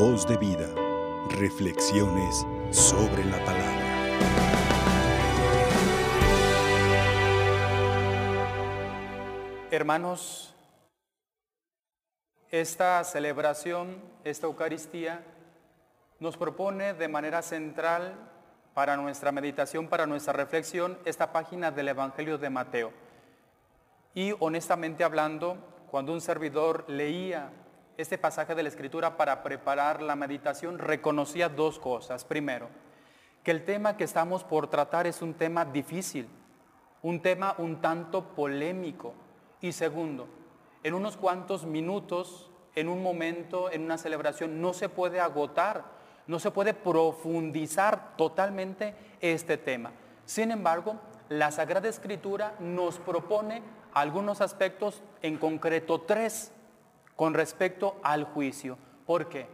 Voz de vida. Reflexiones sobre la palabra. Hermanos, esta celebración, esta Eucaristía, nos propone de manera central para nuestra meditación, para nuestra reflexión, esta página del Evangelio de Mateo. Y honestamente hablando, cuando un servidor leía este pasaje de la Escritura para preparar la meditación, reconocía dos cosas. Primero, que el tema que estamos por tratar es un tema difícil, un tema un tanto polémico. Y segundo, en unos cuantos minutos, en un momento, en una celebración, no se puede agotar, no se puede profundizar totalmente este tema. Sin embargo, la Sagrada Escritura nos propone algunos aspectos, en concreto tres, con respecto al juicio. ¿Por qué?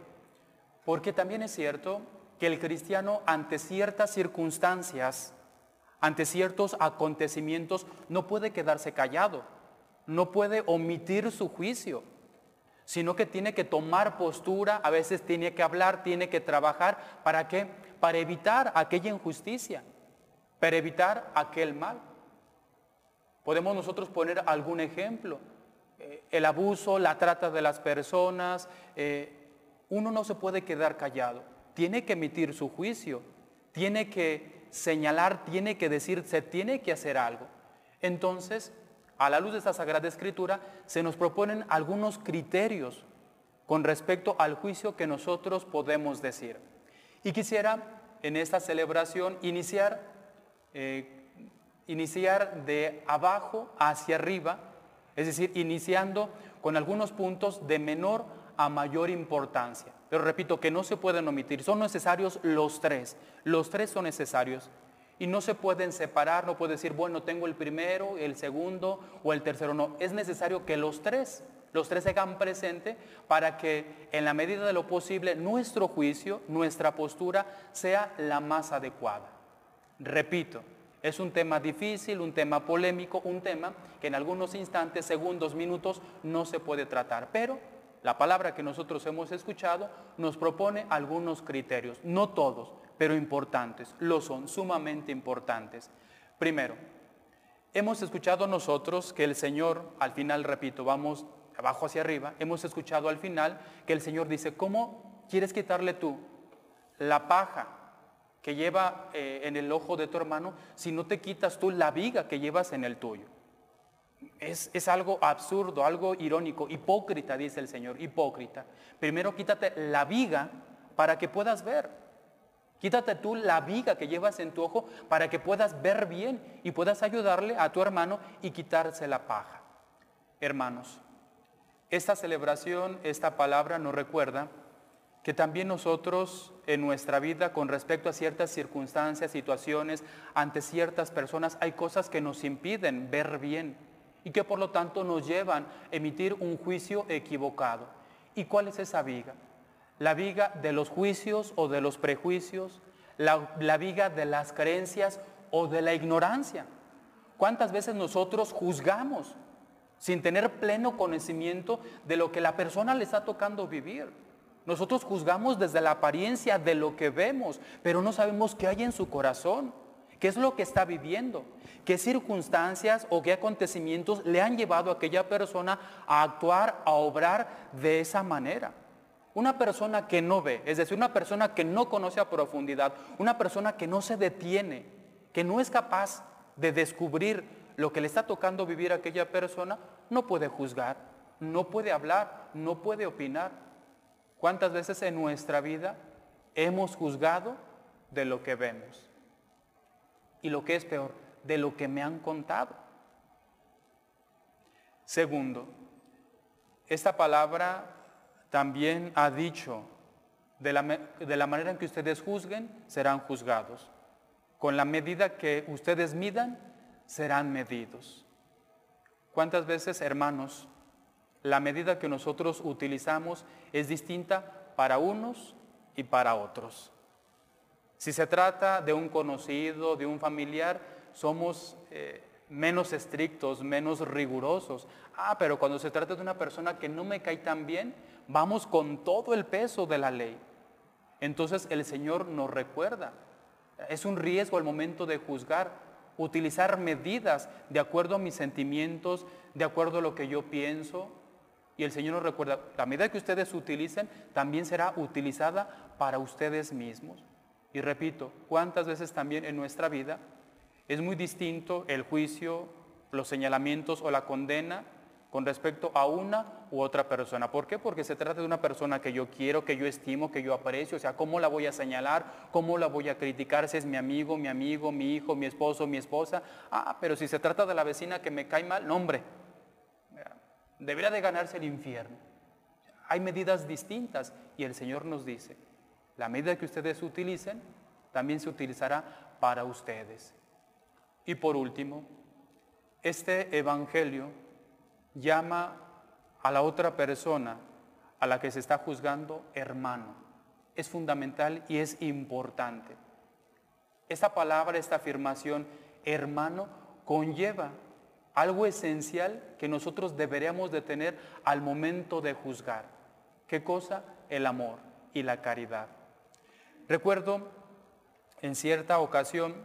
Porque también es cierto que el cristiano ante ciertas circunstancias, ante ciertos acontecimientos, no puede quedarse callado, no puede omitir su juicio, sino que tiene que tomar postura, a veces tiene que hablar, tiene que trabajar, ¿para qué? Para evitar aquella injusticia, para evitar aquel mal. Podemos nosotros poner algún ejemplo. Eh, el abuso, la trata de las personas, eh, uno no se puede quedar callado, tiene que emitir su juicio, tiene que señalar, tiene que decir, se tiene que hacer algo. Entonces, a la luz de esta Sagrada Escritura, se nos proponen algunos criterios con respecto al juicio que nosotros podemos decir. Y quisiera en esta celebración iniciar, eh, iniciar de abajo hacia arriba, es decir, iniciando con algunos puntos de menor a mayor importancia. Pero repito que no se pueden omitir, son necesarios los tres, los tres son necesarios. Y no se pueden separar, no puede decir, bueno, tengo el primero, el segundo o el tercero, no. Es necesario que los tres, los tres se hagan para que en la medida de lo posible nuestro juicio, nuestra postura sea la más adecuada. Repito, es un tema difícil, un tema polémico, un tema que en algunos instantes, segundos, minutos no se puede tratar. Pero la palabra que nosotros hemos escuchado nos propone algunos criterios, no todos, pero importantes, lo son, sumamente importantes. Primero, hemos escuchado nosotros que el Señor, al final, repito, vamos abajo hacia arriba, hemos escuchado al final que el Señor dice, ¿cómo quieres quitarle tú la paja que lleva eh, en el ojo de tu hermano si no te quitas tú la viga que llevas en el tuyo? Es, es, algo absurdo, algo irónico, hipócrita, dice el Señor, hipócrita. Primero quítate la viga para que puedas ver. Quítate tú la viga que llevas en tu ojo para que puedas ver bien y puedas ayudarle a tu hermano y quitarse la paja. Hermanos, esta celebración, esta palabra nos recuerda que también nosotros en nuestra vida con respecto a ciertas circunstancias, situaciones, ante ciertas personas, hay cosas que nos impiden ver bien y que por lo tanto nos llevan a emitir un juicio equivocado. ¿Y cuál es esa viga? la viga de los juicios o de los prejuicios, la, viga de las creencias o de la ignorancia. ¿Cuántas veces nosotros juzgamos sin tener pleno conocimiento de lo que la persona le está tocando vivir? Nosotros juzgamos desde la apariencia de lo que vemos, pero no sabemos qué hay en su corazón, qué es lo que está viviendo, qué circunstancias o qué acontecimientos le han llevado a aquella persona a actuar, a obrar de esa manera. Una persona que no ve, es decir, una persona que no conoce a profundidad, una persona que no se detiene, que no es capaz de descubrir lo que le está tocando vivir a aquella persona, no puede juzgar, no puede hablar, no puede opinar. ¿Cuántas veces en nuestra vida hemos juzgado de lo que vemos? Y lo que es peor, de lo que me han contado. Segundo, esta palabra también ha dicho, de la, de la, manera en que ustedes juzguen, serán juzgados. Con la medida que ustedes midan, serán medidos. ¿Cuántas veces, hermanos, la medida que nosotros utilizamos es distinta para unos y para otros? Si se trata de un conocido, de un familiar, somos eh, menos estrictos, menos rigurosos. Ah, pero cuando se trata de una persona que no me cae tan bien, vamos con todo el peso de la ley. Entonces el Señor nos recuerda, es un riesgo al momento de juzgar, utilizar medidas de acuerdo a mis sentimientos, de acuerdo a lo que yo pienso. Y el Señor nos recuerda, la medida que ustedes utilicen también será utilizada para ustedes mismos. Y repito, ¿cuántas veces también en nuestra vida es muy distinto el juicio, los señalamientos o la condena con respecto a una u otra persona. ¿Por qué? Porque se trata de una persona que yo quiero, que yo estimo, que yo aprecio. O sea, ¿cómo la voy a señalar? ¿Cómo la voy a criticar si es mi amigo, mi amigo, mi hijo, mi esposo, mi esposa? Ah, pero si se trata de la vecina que me cae mal, no hombre. Debería de ganarse el infierno. Hay medidas distintas y el Señor nos dice, la medida que ustedes utilicen, también se utilizará para ustedes. Y por último, este Evangelio llama a la otra persona a la que se está juzgando hermano. Es fundamental y es importante. Esta palabra, esta afirmación, hermano, conlleva algo esencial que nosotros deberíamos de tener al momento de juzgar. ¿Qué cosa? El amor y la caridad. Recuerdo en cierta ocasión,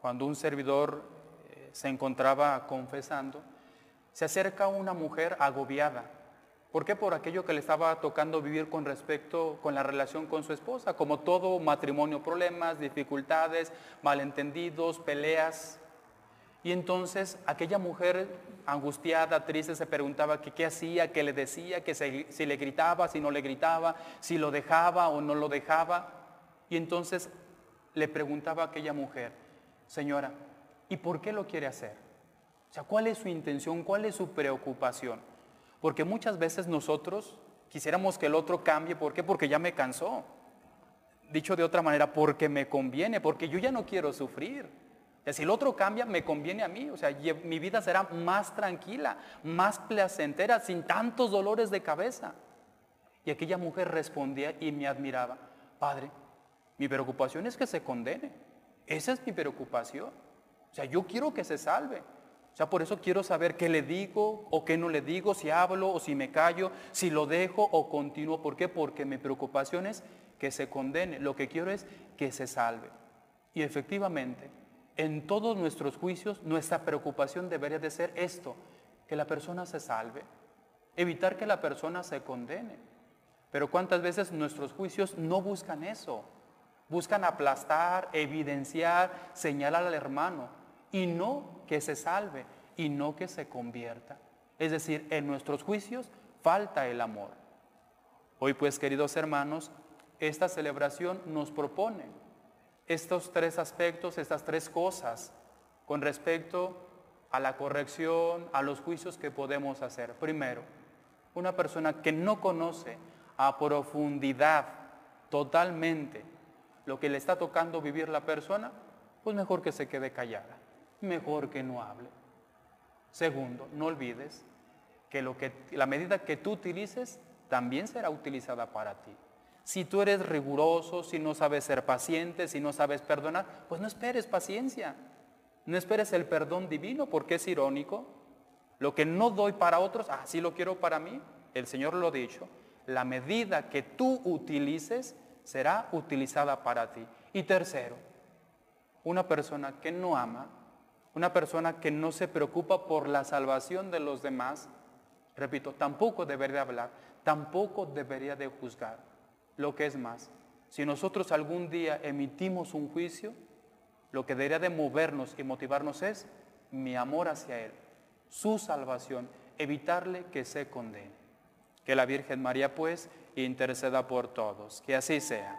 cuando un servidor eh, se encontraba confesando, se acerca una mujer agobiada. ¿Por qué? Por aquello que le estaba tocando vivir con respecto con la relación con su esposa, como todo matrimonio, problemas, dificultades, malentendidos, peleas. Y entonces aquella mujer angustiada, triste, se preguntaba qué hacía, qué le decía, si le gritaba, si no le gritaba, si lo dejaba o no lo dejaba. Y entonces le preguntaba a aquella mujer, señora, ¿y por qué lo quiere hacer? O sea, ¿cuál es su intención? ¿Cuál es su preocupación? Porque muchas veces nosotros quisiéramos que el otro cambie. ¿Por qué? Porque ya me cansó. Dicho de otra manera, porque me conviene, porque yo ya no quiero sufrir. Si el otro cambia, me conviene a mí. O sea, mi vida será más tranquila, más placentera, sin tantos dolores de cabeza. Y aquella mujer respondía y me admiraba. Padre, mi preocupación es que se condene. Esa es mi preocupación. O sea, yo quiero que se salve. O sea, por eso quiero saber qué le digo o qué no le digo, si hablo o si me callo, si lo dejo o continúo. ¿Por qué? Porque mi preocupación es que se condene. Lo que quiero es que se salve. Y efectivamente, en todos nuestros juicios, nuestra preocupación debería de ser esto, que la persona se salve, evitar que la persona se condene. Pero cuántas veces nuestros juicios no buscan eso, buscan aplastar, evidenciar, señalar al hermano y no que se salve y no que se convierta. Es decir, en nuestros juicios falta el amor. Hoy pues, queridos hermanos, esta celebración nos propone estos tres aspectos, estas tres cosas con respecto a la corrección, a los juicios que podemos hacer. Primero, una persona que no conoce a profundidad totalmente lo que le está tocando vivir la persona, pues mejor que se quede callada mejor que no hable. Segundo, no olvides que, lo que la medida que tú utilices también será utilizada para ti. Si tú eres riguroso, si no sabes ser paciente, si no sabes perdonar, pues no esperes paciencia. No esperes el perdón divino porque es irónico. Lo que no doy para otros, así ah, lo quiero para mí. El Señor lo ha dicho. La medida que tú utilices será utilizada para ti. Y tercero, una persona que no ama una persona que no se preocupa por la salvación de los demás, repito, tampoco debería hablar, tampoco debería de juzgar. Lo que es más, si nosotros algún día emitimos un juicio, lo que debería de movernos y motivarnos es mi amor hacia Él, su salvación, evitarle que se condene. Que la Virgen María pues interceda por todos, que así sea.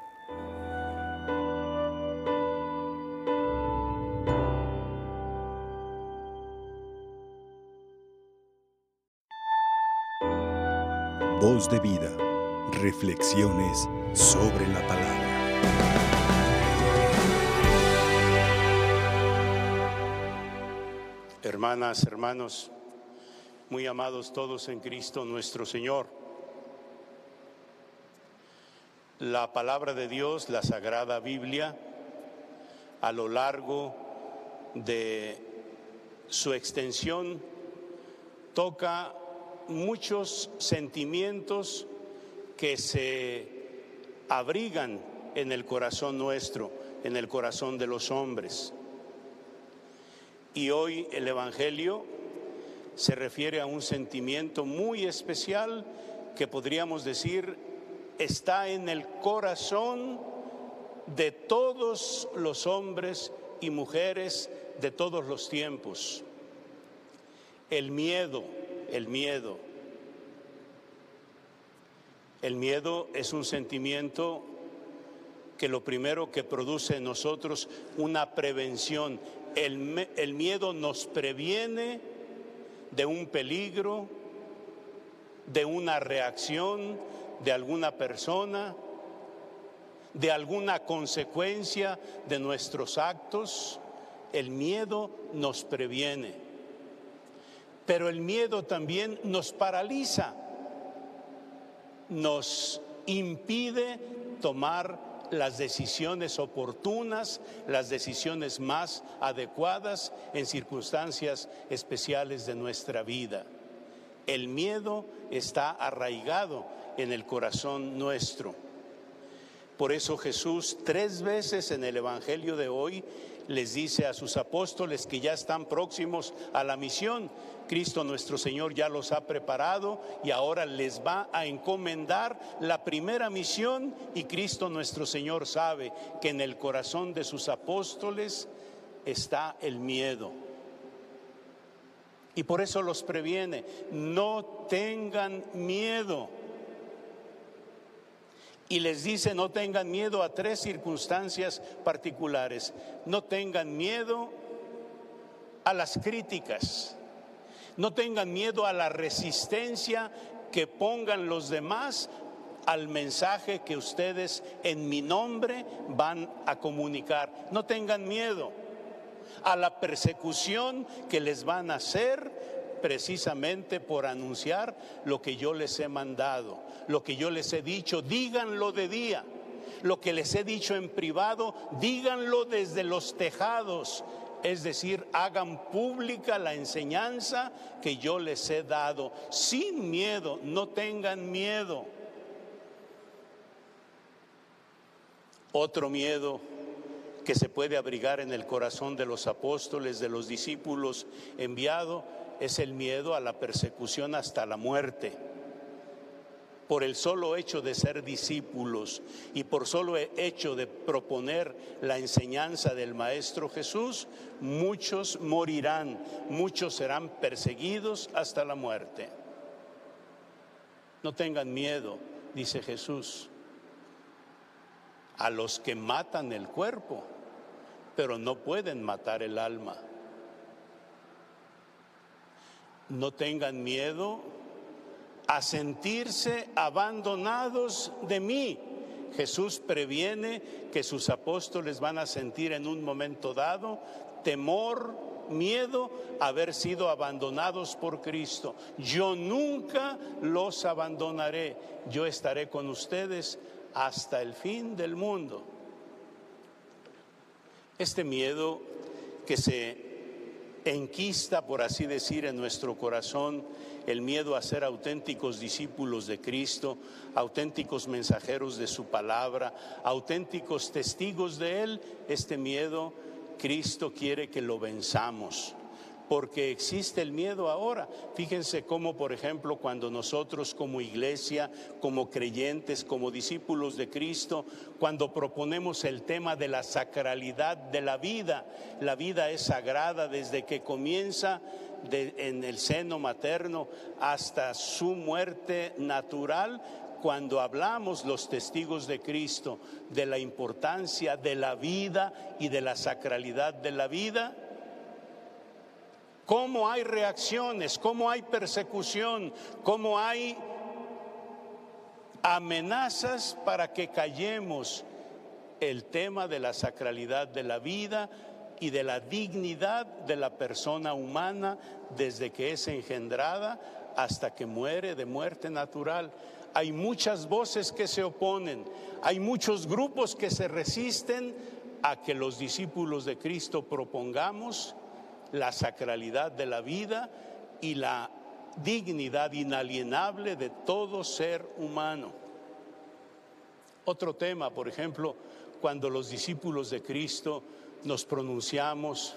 Voz de vida. Reflexiones sobre la palabra. Hermanas, hermanos, muy amados todos en Cristo nuestro Señor. La palabra de Dios, la Sagrada Biblia, a lo largo de su extensión, toca muchos sentimientos que se abrigan en el corazón nuestro, en el corazón de los hombres. Y hoy el Evangelio se refiere a un sentimiento muy especial que podríamos decir está en el corazón de todos los hombres y mujeres de todos los tiempos. El miedo, el miedo. El miedo es un sentimiento que lo primero que produce en nosotros una prevención. El, el miedo nos previene de un peligro, de una reacción de alguna persona, de alguna consecuencia de nuestros actos. El miedo nos previene, pero el miedo también nos paraliza, nos impide tomar las decisiones oportunas, las decisiones más adecuadas en circunstancias especiales de nuestra vida. El miedo está arraigado en el corazón nuestro. Por eso Jesús tres veces en el Evangelio de hoy les dice a sus apóstoles que ya están próximos a la misión. Cristo nuestro Señor ya los ha preparado y ahora les va a encomendar la primera misión y Cristo nuestro Señor sabe que en el corazón de sus apóstoles está el miedo. Y por eso los previene, no tengan miedo y les dice no tengan miedo a tres circunstancias particulares. No tengan miedo a las críticas. No tengan miedo a la resistencia que pongan los demás al mensaje que ustedes en mi nombre van a comunicar. No tengan miedo a la persecución que les van a hacer precisamente por anunciar lo que yo les he mandado, lo que yo les he dicho, díganlo de día. Lo que les he dicho en privado, díganlo desde los tejados. Es decir, hagan pública la enseñanza que yo les he dado, sin miedo, no tengan miedo. Otro miedo que se puede abrigar en el corazón de los apóstoles, de los discípulos enviados, es el miedo a la persecución hasta la muerte. Por el solo hecho de ser discípulos y por solo hecho de proponer la enseñanza del Maestro Jesús, muchos morirán, muchos serán perseguidos hasta la muerte. No tengan miedo, dice Jesús, a los que matan el cuerpo, pero no pueden matar el alma no tengan miedo a sentirse abandonados de mí. Jesús previene que sus apóstoles van a sentir en un momento dado temor, miedo a haber sido abandonados por Cristo. Yo nunca los abandonaré, yo estaré con ustedes hasta el fin del mundo. Este miedo que se enquista, por así decir, en nuestro corazón el miedo a ser auténticos discípulos de Cristo, auténticos mensajeros de su palabra, auténticos testigos de Él, este miedo Cristo quiere que lo venzamos porque existe el miedo ahora. Fíjense cómo, por ejemplo, cuando nosotros como iglesia, como creyentes, como discípulos de Cristo, cuando proponemos el tema de la sacralidad de la vida, la vida es sagrada desde que comienza en el seno materno hasta su muerte natural, cuando hablamos los testigos de Cristo de la importancia de la vida y de la sacralidad de la vida, cómo hay reacciones, cómo hay persecución, cómo hay amenazas para que callemos el tema de la sacralidad de la vida y de la dignidad de la persona humana desde que es engendrada hasta que muere de muerte natural. Hay muchas voces que se oponen, hay muchos grupos que se resisten a que los discípulos de Cristo propongamos la sacralidad de la vida y la dignidad inalienable de todo ser humano. Otro tema, por ejemplo, cuando los discípulos de Cristo nos pronunciamos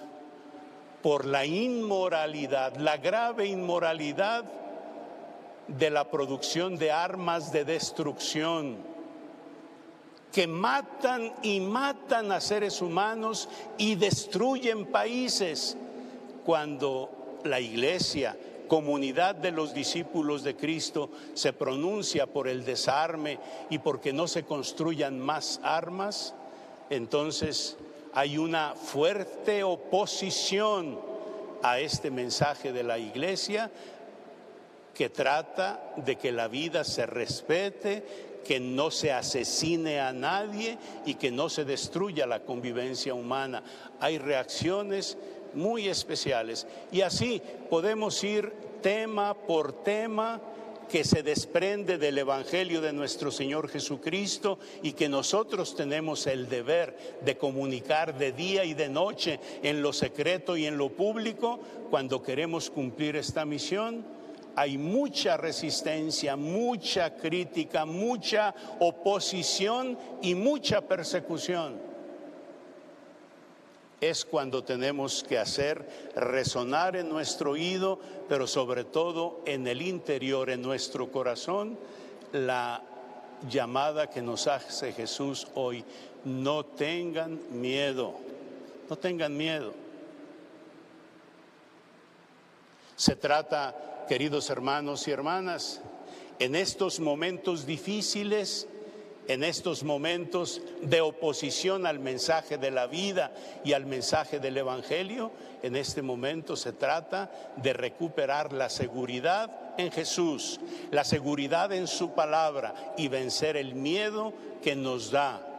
por la inmoralidad, la grave inmoralidad de la producción de armas de destrucción que matan y matan a seres humanos y destruyen países cuando la iglesia comunidad de los discípulos de Cristo se pronuncia por el desarme y porque no se construyan más armas, entonces hay una fuerte oposición a este mensaje de la iglesia que trata de que la vida se respete, que no se asesine a nadie y que no se destruya la convivencia humana. Hay reacciones muy especiales. Y así podemos ir tema por tema que se desprende del Evangelio de nuestro Señor Jesucristo y que nosotros tenemos el deber de comunicar de día y de noche en lo secreto y en lo público cuando queremos cumplir esta misión. Hay mucha resistencia, mucha crítica, mucha oposición y mucha persecución es cuando tenemos que hacer resonar en nuestro oído, pero sobre todo en el interior, en nuestro corazón, la llamada que nos hace Jesús hoy. No tengan miedo, no tengan miedo. Se trata, queridos hermanos y hermanas, en estos momentos difíciles, en estos momentos de oposición al mensaje de la vida y al mensaje del Evangelio, en este momento se trata de recuperar la seguridad en Jesús, la seguridad en su palabra y vencer el miedo que nos da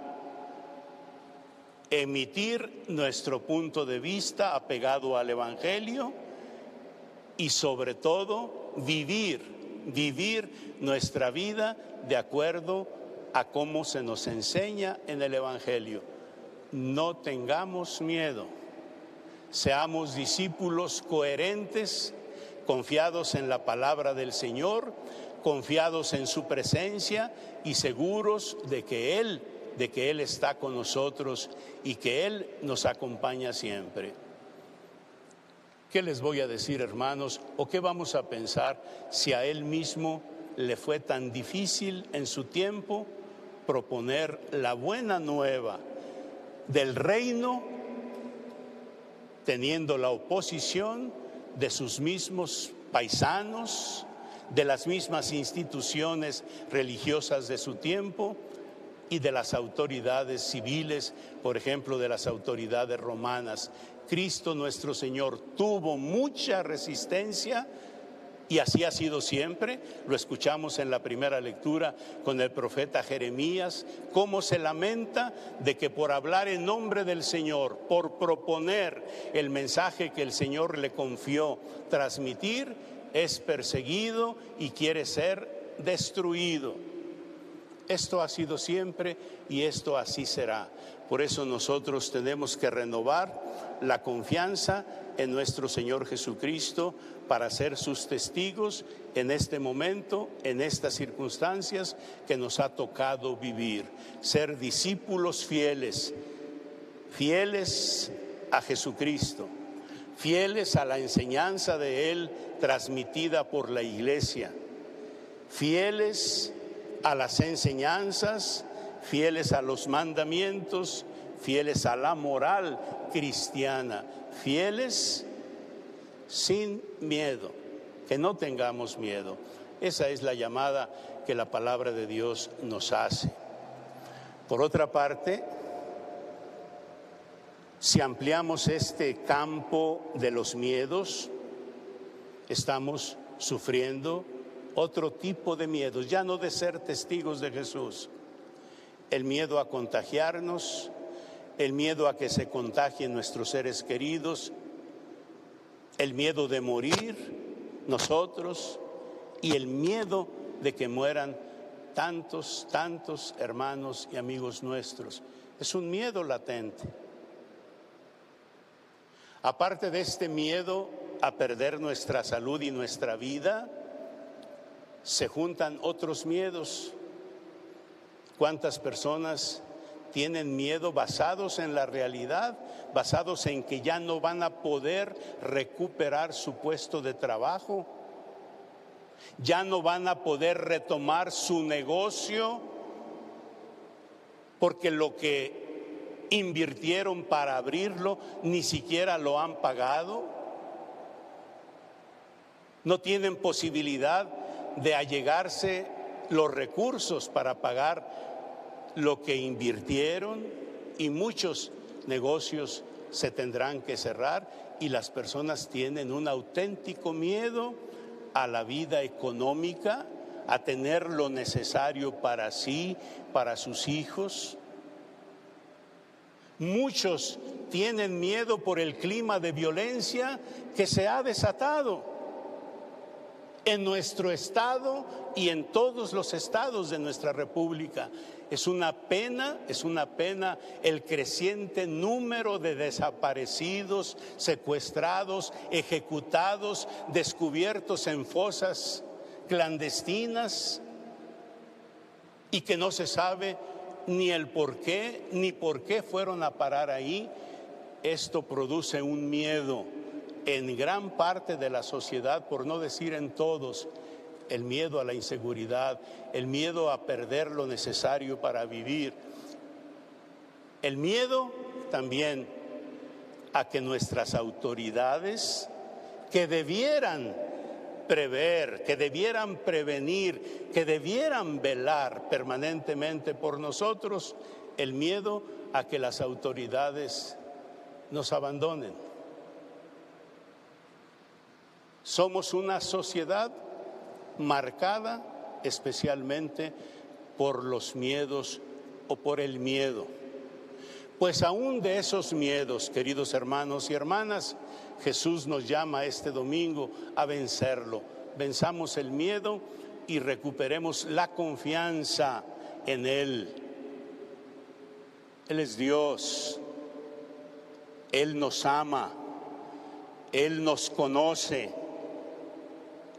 emitir nuestro punto de vista apegado al Evangelio y sobre todo vivir, vivir nuestra vida de acuerdo a cómo se nos enseña en el Evangelio. No tengamos miedo, seamos discípulos coherentes, confiados en la palabra del Señor, confiados en su presencia y seguros de que Él, de que Él está con nosotros y que Él nos acompaña siempre. ¿Qué les voy a decir, hermanos? ¿O qué vamos a pensar si a Él mismo le fue tan difícil en su tiempo proponer la buena nueva del reino teniendo la oposición de sus mismos paisanos, de las mismas instituciones religiosas de su tiempo y de las autoridades civiles, por ejemplo, de las autoridades romanas. Cristo nuestro Señor tuvo mucha resistencia y así ha sido siempre. Lo escuchamos en la primera lectura con el profeta Jeremías, cómo se lamenta de que por hablar en nombre del Señor, por proponer el mensaje que el Señor le confió transmitir, es perseguido y quiere ser destruido. Esto ha sido siempre y esto así será. Por eso nosotros tenemos que renovar la confianza en nuestro Señor Jesucristo para ser sus testigos en este momento, en estas circunstancias que nos ha tocado vivir. Ser discípulos fieles, fieles a Jesucristo, fieles a la enseñanza de Él transmitida por la iglesia, fieles a las enseñanzas, fieles a los mandamientos, fieles a la moral cristiana, fieles sin miedo, que no tengamos miedo. Esa es la llamada que la palabra de Dios nos hace. Por otra parte, si ampliamos este campo de los miedos, estamos sufriendo otro tipo de miedos, ya no de ser testigos de Jesús, el miedo a contagiarnos, el miedo a que se contagien nuestros seres queridos, el miedo de morir nosotros y el miedo de que mueran tantos, tantos hermanos y amigos nuestros. Es un miedo latente. Aparte de este miedo a perder nuestra salud y nuestra vida, se juntan otros miedos. ¿Cuántas personas tienen miedo basados en la realidad, basados en que ya no van a poder recuperar su puesto de trabajo? ya no van a poder retomar su negocio porque lo que invirtieron para abrirlo ni siquiera lo han pagado. No tienen posibilidad de allegarse los recursos para pagar lo que invirtieron y muchos negocios se tendrán que cerrar y las personas tienen un auténtico miedo a la vida económica, a tener lo necesario para sí, para sus hijos. Muchos tienen miedo por el clima de violencia que se ha desatado en nuestro estado y en todos los estados de nuestra república. Es una pena, es una pena el creciente número de desaparecidos, secuestrados, ejecutados, descubiertos en fosas clandestinas y que no se sabe ni el por qué, ni por qué fueron a parar ahí. Esto produce un miedo en gran parte de la sociedad, por no decir en todos, el miedo a la inseguridad, el miedo a perder lo necesario para vivir, el miedo también a que nuestras autoridades, que debieran prever, que debieran prevenir, que debieran velar permanentemente por nosotros, el miedo a que las autoridades nos abandonen. Somos una sociedad marcada especialmente por los miedos o por el miedo. Pues aún de esos miedos, queridos hermanos y hermanas, Jesús nos llama este domingo a vencerlo. Venzamos el miedo y recuperemos la confianza en Él. Él es Dios, Él nos ama, Él nos conoce.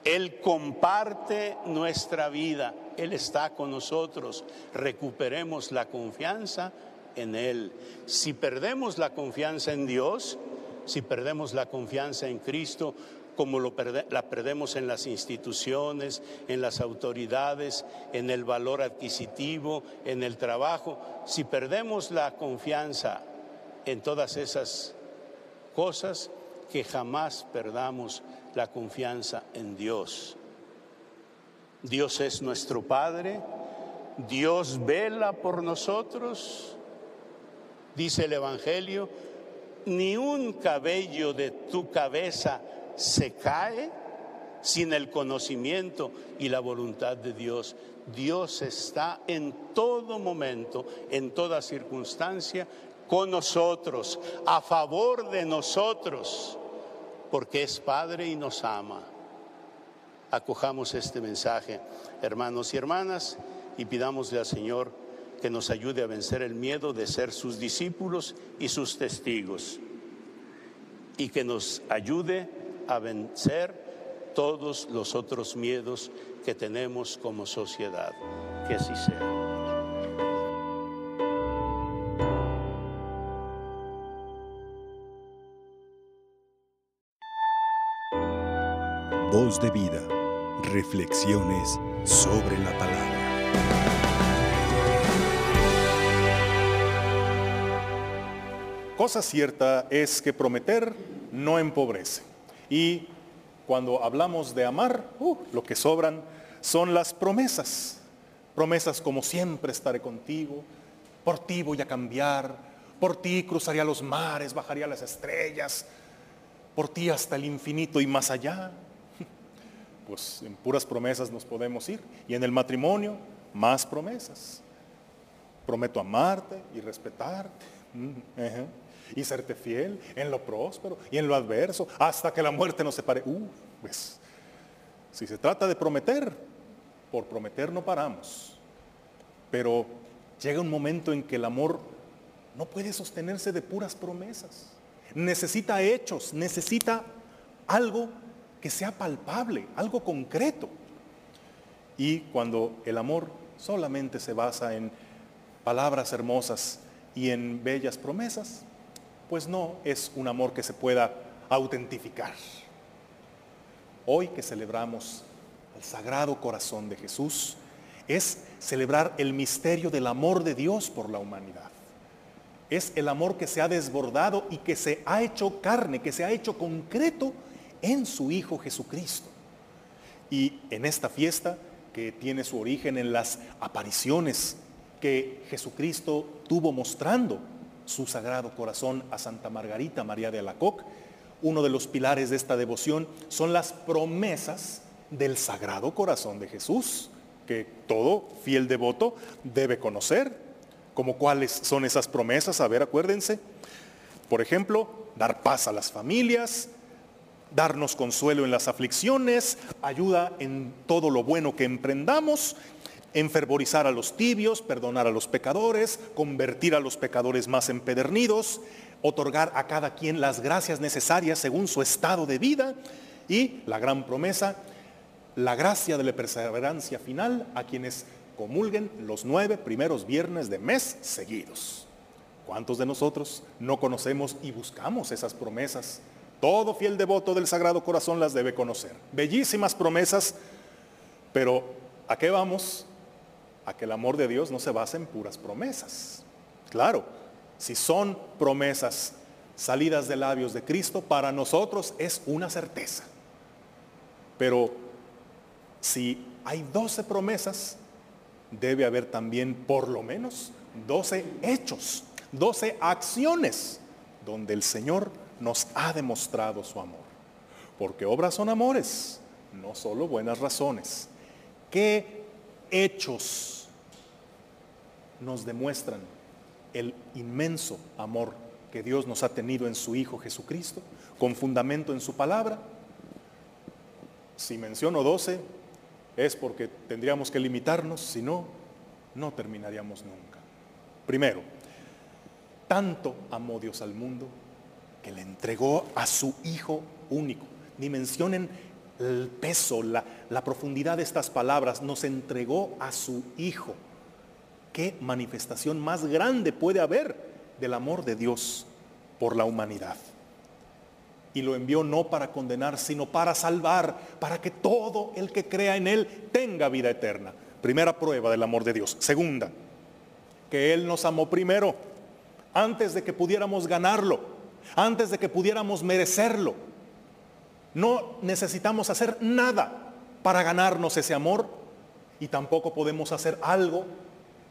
Él comparte nuestra vida, Él está con nosotros. Recuperemos la confianza en Él. Si perdemos la confianza en Dios, si perdemos la confianza en Cristo, como la perdemos en las instituciones, en las autoridades, en el valor adquisitivo, en el trabajo, si perdemos la confianza en todas esas cosas, que jamás perdamos la confianza en Dios. Dios es nuestro Padre, Dios vela por nosotros, dice el Evangelio, ni un cabello de tu cabeza se cae sin el conocimiento y la voluntad de Dios. Dios está en todo momento, en toda circunstancia, con nosotros, a favor de nosotros porque es Padre y nos ama. Acojamos este mensaje, hermanos y hermanas, y pidámosle al Señor que nos ayude a vencer el miedo de ser sus discípulos y sus testigos, y que nos ayude a vencer todos los otros miedos que tenemos como sociedad. Que así sea. Voz de vida. Reflexiones sobre la palabra. Cosa cierta es que prometer no empobrece. Y cuando hablamos de amar, uh, lo que sobran son las promesas. Promesas como siempre estaré contigo, por ti voy a cambiar, por ti cruzaría los mares, bajaría las estrellas, por ti hasta el infinito y más allá pues en puras promesas nos podemos ir. Y en el matrimonio, más promesas. Prometo amarte y respetarte. Y serte fiel en lo próspero y en lo adverso, hasta que la muerte nos separe. Uh, pues, si se trata de prometer, por prometer no paramos. Pero llega un momento en que el amor no puede sostenerse de puras promesas. Necesita hechos, necesita algo que sea palpable, algo concreto. Y cuando el amor solamente se basa en palabras hermosas y en bellas promesas, pues no es un amor que se pueda autentificar. Hoy que celebramos el Sagrado Corazón de Jesús, es celebrar el misterio del amor de Dios por la humanidad. Es el amor que se ha desbordado y que se ha hecho carne, que se ha hecho concreto en su Hijo Jesucristo. Y en esta fiesta, que tiene su origen en las apariciones que Jesucristo tuvo mostrando su sagrado corazón a Santa Margarita María de Alacoc, uno de los pilares de esta devoción son las promesas del sagrado corazón de Jesús, que todo fiel devoto debe conocer. Como cuáles son esas promesas, a ver, acuérdense. Por ejemplo, dar paz a las familias, darnos consuelo en las aflicciones, ayuda en todo lo bueno que emprendamos, enfervorizar a los tibios, perdonar a los pecadores, convertir a los pecadores más empedernidos, otorgar a cada quien las gracias necesarias según su estado de vida y la gran promesa, la gracia de la perseverancia final a quienes comulguen los nueve primeros viernes de mes seguidos. ¿Cuántos de nosotros no conocemos y buscamos esas promesas? Todo fiel devoto del Sagrado Corazón las debe conocer. Bellísimas promesas, pero ¿a qué vamos? A que el amor de Dios no se basa en puras promesas. Claro, si son promesas salidas de labios de Cristo, para nosotros es una certeza. Pero si hay doce promesas, debe haber también por lo menos doce hechos, doce acciones donde el Señor nos ha demostrado su amor. Porque obras son amores, no solo buenas razones. ¿Qué hechos nos demuestran el inmenso amor que Dios nos ha tenido en su Hijo Jesucristo, con fundamento en su palabra? Si menciono 12, es porque tendríamos que limitarnos, si no, no terminaríamos nunca. Primero, tanto amó Dios al mundo que entregó a su Hijo único. Dimensionen el peso, la, la profundidad de estas palabras. Nos entregó a su Hijo. ¿Qué manifestación más grande puede haber del amor de Dios por la humanidad? Y lo envió no para condenar, sino para salvar, para que todo el que crea en Él tenga vida eterna. Primera prueba del amor de Dios. Segunda, que Él nos amó primero, antes de que pudiéramos ganarlo antes de que pudiéramos merecerlo. No necesitamos hacer nada para ganarnos ese amor y tampoco podemos hacer algo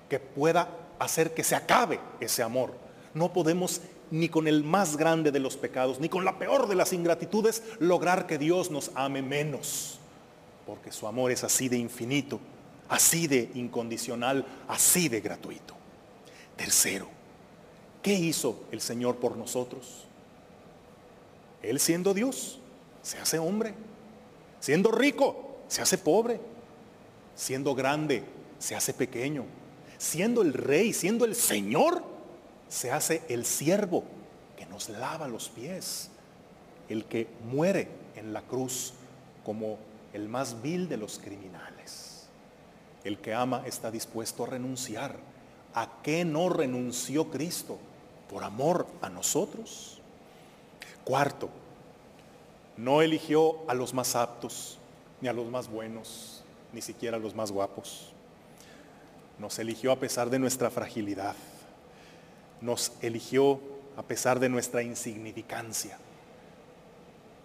que pueda hacer que se acabe ese amor. No podemos ni con el más grande de los pecados, ni con la peor de las ingratitudes, lograr que Dios nos ame menos. Porque su amor es así de infinito, así de incondicional, así de gratuito. Tercero, ¿qué hizo el Señor por nosotros? Él siendo Dios, se hace hombre. Siendo rico, se hace pobre. Siendo grande, se hace pequeño. Siendo el rey, siendo el Señor, se hace el siervo que nos lava los pies. El que muere en la cruz como el más vil de los criminales. El que ama está dispuesto a renunciar. ¿A qué no renunció Cristo? Por amor a nosotros. Cuarto, no eligió a los más aptos, ni a los más buenos, ni siquiera a los más guapos. Nos eligió a pesar de nuestra fragilidad. Nos eligió a pesar de nuestra insignificancia.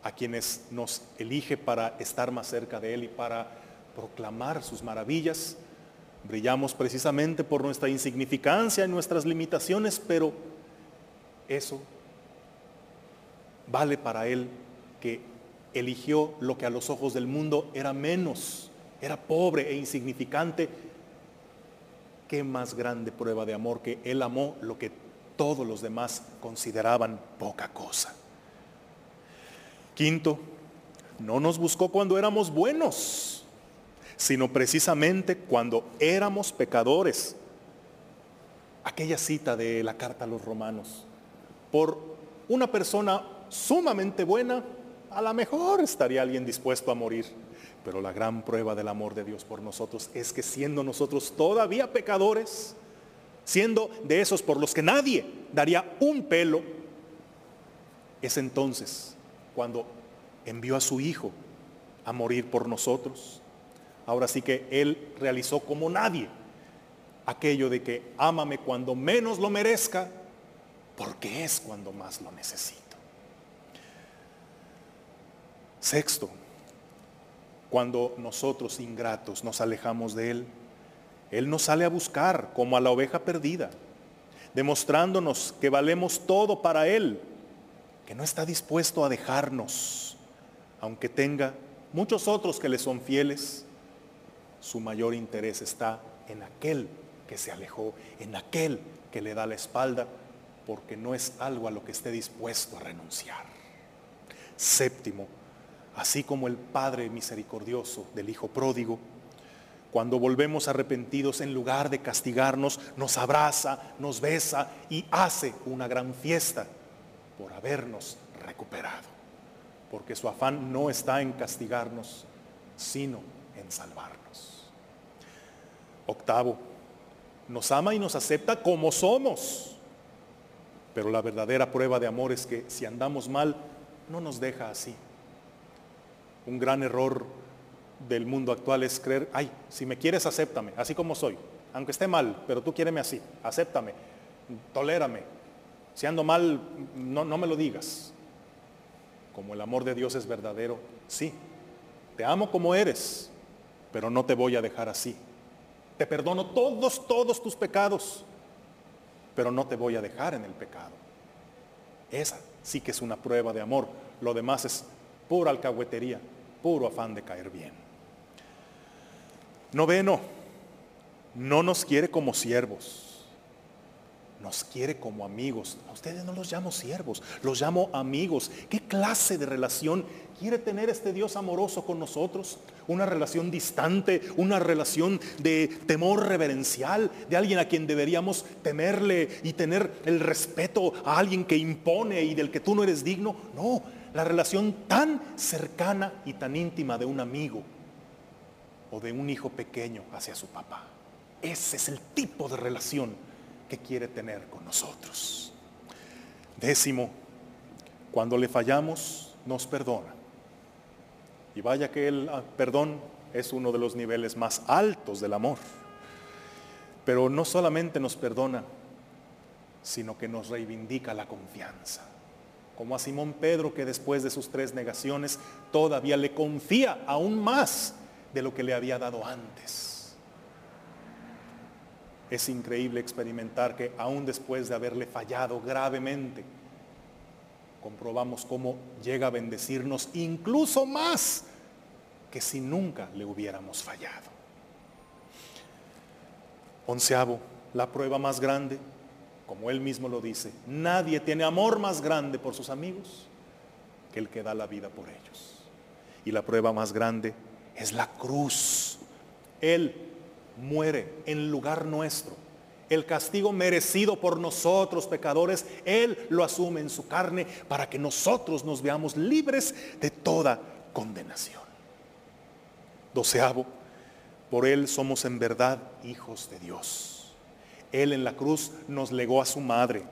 A quienes nos elige para estar más cerca de Él y para proclamar sus maravillas. Brillamos precisamente por nuestra insignificancia y nuestras limitaciones, pero eso vale para él que eligió lo que a los ojos del mundo era menos, era pobre e insignificante. Qué más grande prueba de amor que él amó lo que todos los demás consideraban poca cosa. Quinto, no nos buscó cuando éramos buenos, sino precisamente cuando éramos pecadores. Aquella cita de la carta a los romanos. Por una persona sumamente buena, a lo mejor estaría alguien dispuesto a morir. Pero la gran prueba del amor de Dios por nosotros es que siendo nosotros todavía pecadores, siendo de esos por los que nadie daría un pelo, es entonces cuando envió a su Hijo a morir por nosotros. Ahora sí que Él realizó como nadie aquello de que ámame cuando menos lo merezca, porque es cuando más lo necesito. Sexto, cuando nosotros ingratos nos alejamos de Él, Él nos sale a buscar como a la oveja perdida, demostrándonos que valemos todo para Él, que no está dispuesto a dejarnos, aunque tenga muchos otros que le son fieles, su mayor interés está en aquel que se alejó, en aquel que le da la espalda, porque no es algo a lo que esté dispuesto a renunciar. Séptimo, así como el Padre misericordioso del Hijo pródigo, cuando volvemos arrepentidos, en lugar de castigarnos, nos abraza, nos besa y hace una gran fiesta por habernos recuperado. Porque su afán no está en castigarnos, sino en salvarnos. Octavo, nos ama y nos acepta como somos. Pero la verdadera prueba de amor es que si andamos mal, no nos deja así. Un gran error del mundo actual es creer, ay, si me quieres, acéptame, así como soy. Aunque esté mal, pero tú quiéreme así, acéptame, tolérame. Si ando mal, no, no me lo digas. Como el amor de Dios es verdadero, sí, te amo como eres, pero no te voy a dejar así. Te perdono todos, todos tus pecados, pero no te voy a dejar en el pecado. Esa sí que es una prueba de amor. Lo demás es pura alcahuetería, puro afán de caer bien. Noveno, no nos quiere como siervos nos quiere como amigos. A ustedes no los llamo siervos, los llamo amigos. ¿Qué clase de relación quiere tener este Dios amoroso con nosotros? Una relación distante, una relación de temor reverencial, de alguien a quien deberíamos temerle y tener el respeto a alguien que impone y del que tú no eres digno. No, la relación tan cercana y tan íntima de un amigo o de un hijo pequeño hacia su papá. Ese es el tipo de relación que quiere tener con nosotros. Décimo, cuando le fallamos, nos perdona. Y vaya que el ah, perdón es uno de los niveles más altos del amor. Pero no solamente nos perdona, sino que nos reivindica la confianza. Como a Simón Pedro que después de sus tres negaciones todavía le confía aún más de lo que le había dado antes. Es increíble experimentar que aún después de haberle fallado gravemente, comprobamos cómo llega a bendecirnos incluso más que si nunca le hubiéramos fallado. Onceavo, la prueba más grande, como él mismo lo dice, nadie tiene amor más grande por sus amigos que el que da la vida por ellos. Y la prueba más grande es la cruz. Él muere en lugar nuestro. El castigo merecido por nosotros pecadores, Él lo asume en su carne para que nosotros nos veamos libres de toda condenación. Doceavo, por Él somos en verdad hijos de Dios. Él en la cruz nos legó a su madre,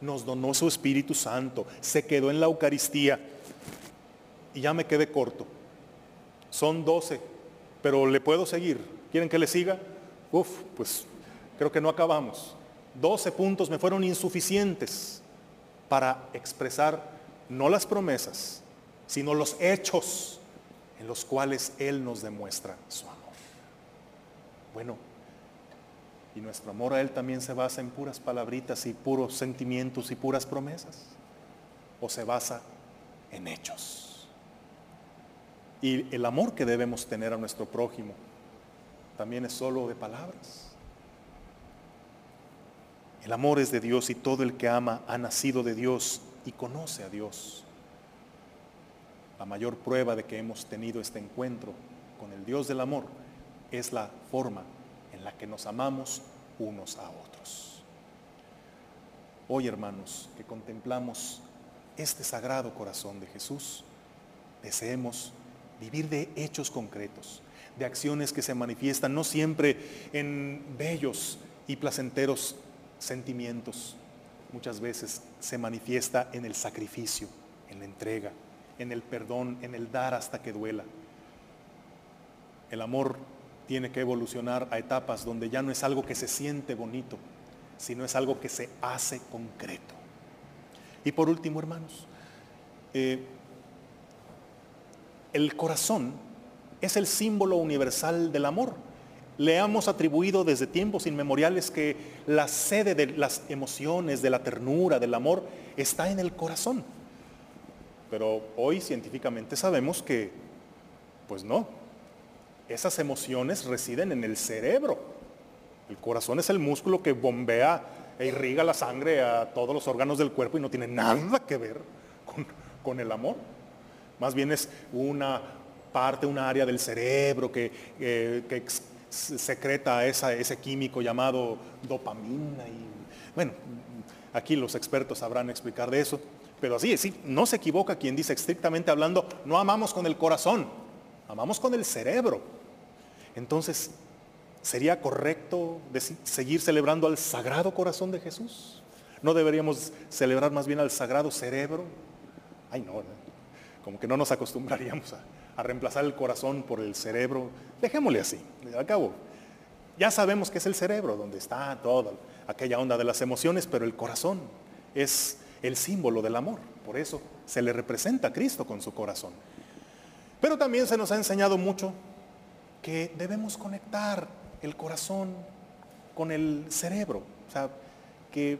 nos donó su Espíritu Santo, se quedó en la Eucaristía. Y ya me quedé corto. Son doce, pero le puedo seguir. ¿Quieren que le siga? Uf, pues creo que no acabamos. 12 puntos me fueron insuficientes para expresar no las promesas, sino los hechos en los cuales Él nos demuestra su amor. Bueno, y nuestro amor a Él también se basa en puras palabritas y puros sentimientos y puras promesas, o se basa en hechos. Y el amor que debemos tener a nuestro prójimo también es solo de palabras. El amor es de Dios y todo el que ama ha nacido de Dios y conoce a Dios. La mayor prueba de que hemos tenido este encuentro con el Dios del amor es la forma la que nos amamos unos a otros. Hoy, hermanos, que contemplamos este sagrado corazón de Jesús, deseemos vivir de hechos concretos, de acciones que se manifiestan no siempre en bellos y placenteros sentimientos, muchas veces se manifiesta en el sacrificio, en la entrega, en el perdón, en el dar hasta que duela. El amor tiene que evolucionar a etapas donde ya no es algo que se siente bonito, sino es algo que se hace concreto. Y por último, hermanos, eh, el corazón es el símbolo universal del amor. Le hemos atribuido desde tiempos inmemoriales que la sede de las emociones, de la ternura, del amor, está en el corazón. Pero hoy científicamente sabemos que, pues no, esas emociones residen en el cerebro. El corazón es el músculo que bombea e irriga la sangre a todos los órganos del cuerpo y no tiene nada que ver con, el amor. Más bien es una parte, una área del cerebro que, que secreta ese químico llamado dopamina. Y, bueno, aquí los expertos sabrán explicar de eso. Pero así, sí, no se equivoca quien dice estrictamente hablando, no amamos con el corazón, amamos con el cerebro. Entonces, ¿sería correcto seguir celebrando al Sagrado Corazón de Jesús? ¿No deberíamos celebrar más bien al Sagrado Cerebro? Ay, no, como que no nos acostumbraríamos a, a reemplazar el corazón por el cerebro. Dejémosle así, al cabo. Ya sabemos que es el cerebro donde está toda aquella onda de las emociones, pero el corazón es el símbolo del amor. Por eso se le representa a Cristo con su corazón. Pero también se nos ha enseñado mucho que debemos conectar el corazón con el cerebro. O sea, que,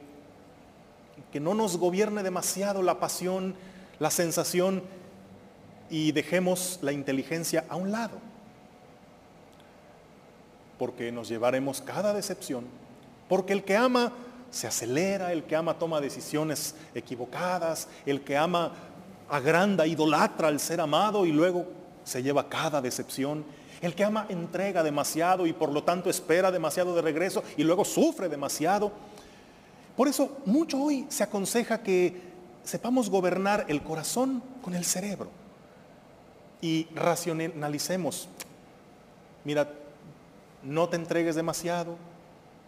que no nos gobierne demasiado la pasión, la sensación y dejemos la inteligencia a un lado. Porque nos llevaremos cada decepción. Porque el que ama se acelera, el que ama toma decisiones equivocadas, el que ama agranda, idolatra al ser amado y luego se lleva cada decepción. El que ama entrega demasiado y por lo tanto espera demasiado de regreso y luego sufre demasiado. Por eso mucho hoy se aconseja que sepamos gobernar el corazón con el cerebro y racionalicemos. Mira, no te entregues demasiado,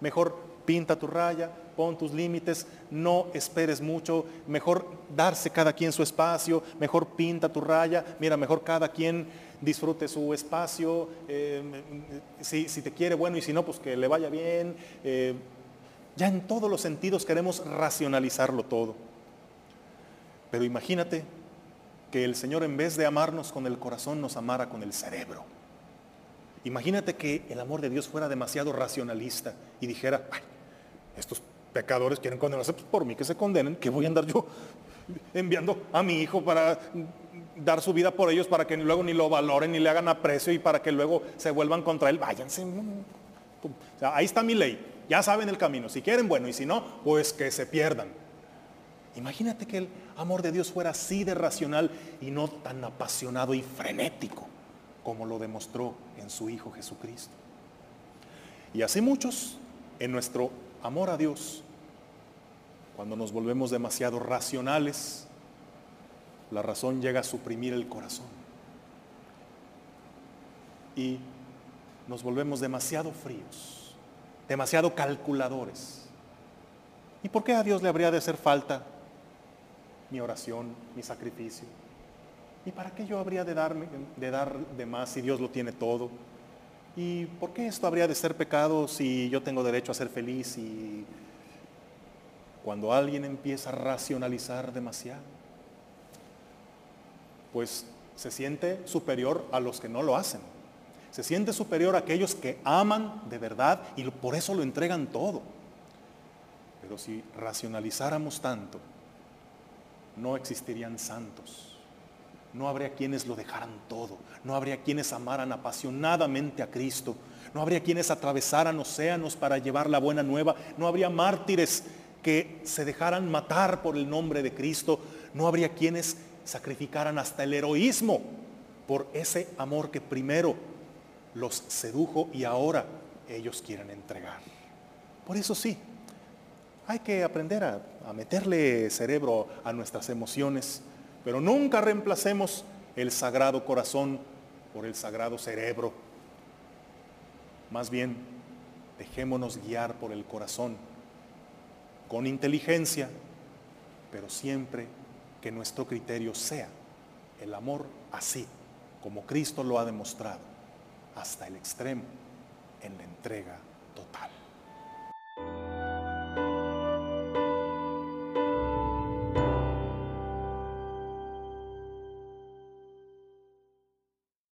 mejor pinta tu raya, pon tus límites, no esperes mucho, mejor darse cada quien su espacio, mejor pinta tu raya, mira, mejor cada quien disfrute su espacio, eh, si, te quiere bueno y si no, pues que le vaya bien. Eh, ya en todos los sentidos queremos racionalizarlo todo. Pero imagínate que el Señor en vez de amarnos con el corazón nos amara con el cerebro. Imagínate que el amor de Dios fuera demasiado racionalista y dijera, Ay, estos pecadores quieren condenarse pues, por mí que se condenen, que voy a andar yo enviando a mi hijo para dar su vida por ellos para que luego ni lo valoren ni le hagan aprecio y para que luego se vuelvan contra él. Váyanse. ahí está mi ley. Ya saben el camino. Si quieren, bueno, y si no, pues que se pierdan. Imagínate que el amor de Dios fuera así de racional y no tan apasionado y frenético como lo demostró en su Hijo Jesucristo. Y así muchos, en nuestro amor a Dios, cuando nos volvemos demasiado racionales, la razón llega a suprimir el corazón. Y nos volvemos demasiado fríos, demasiado calculadores. ¿Y por qué a Dios le habría de hacer falta mi oración, mi sacrificio? ¿Y para qué yo habría de, de dar de más si Dios lo tiene todo? ¿Y por qué esto habría de ser pecado si yo tengo derecho a ser feliz? Y cuando alguien empieza a racionalizar demasiado, pues se siente superior a los que no lo hacen. Se siente superior a aquellos que aman de verdad y por eso lo entregan todo. Pero si racionalizáramos tanto, no existirían santos. No habría quienes lo dejaran todo. No habría quienes amaran apasionadamente a Cristo. No habría quienes atravesaran océanos para llevar la buena nueva. No habría mártires que se dejaran matar por el nombre de Cristo. No habría quienes sacrificaran hasta el heroísmo por ese amor que primero los sedujo y ahora ellos quieren entregar. Por eso sí, hay que aprender a, meterle cerebro a nuestras emociones pero nunca reemplacemos el sagrado corazón por el sagrado cerebro. Más bien, dejémonos guiar por el corazón, con inteligencia, pero siempre que nuestro criterio sea el amor así, como Cristo lo ha demostrado, hasta el extremo, en la entrega.